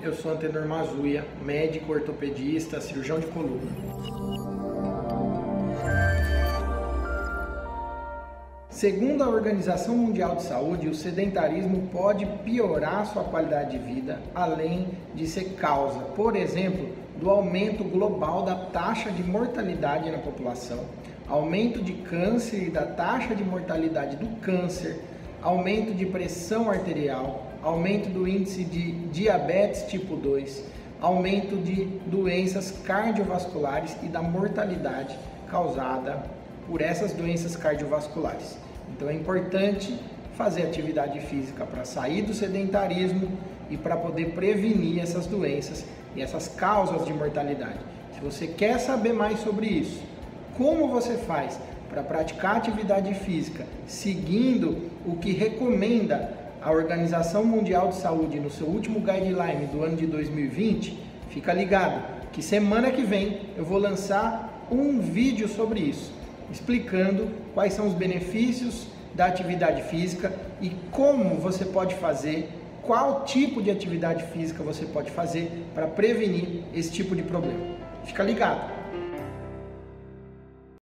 Eu sou Antenor Mazuia, médico ortopedista, cirurgião de coluna. Segundo a Organização Mundial de Saúde, o sedentarismo pode piorar sua qualidade de vida, além de ser causa, por exemplo, do aumento global da taxa de mortalidade na população, aumento de câncer e da taxa de mortalidade do câncer, aumento de pressão arterial, aumento do índice de diabetes tipo 2, aumento de doenças cardiovasculares e da mortalidade causada por essas doenças cardiovasculares. Então é importante fazer atividade física para sair do sedentarismo e para poder prevenir essas doenças e essas causas de mortalidade. Se você quer saber mais sobre isso, como você faz para praticar atividade física seguindo o que recomenda a Organização Mundial de Saúde no seu último guideline do ano de 2020, fica ligado que semana que vem eu vou lançar um vídeo sobre isso, explicando quais são os benefícios da atividade física e como você pode fazer, qual tipo de atividade física você pode fazer para prevenir esse tipo de problema. Fica ligado!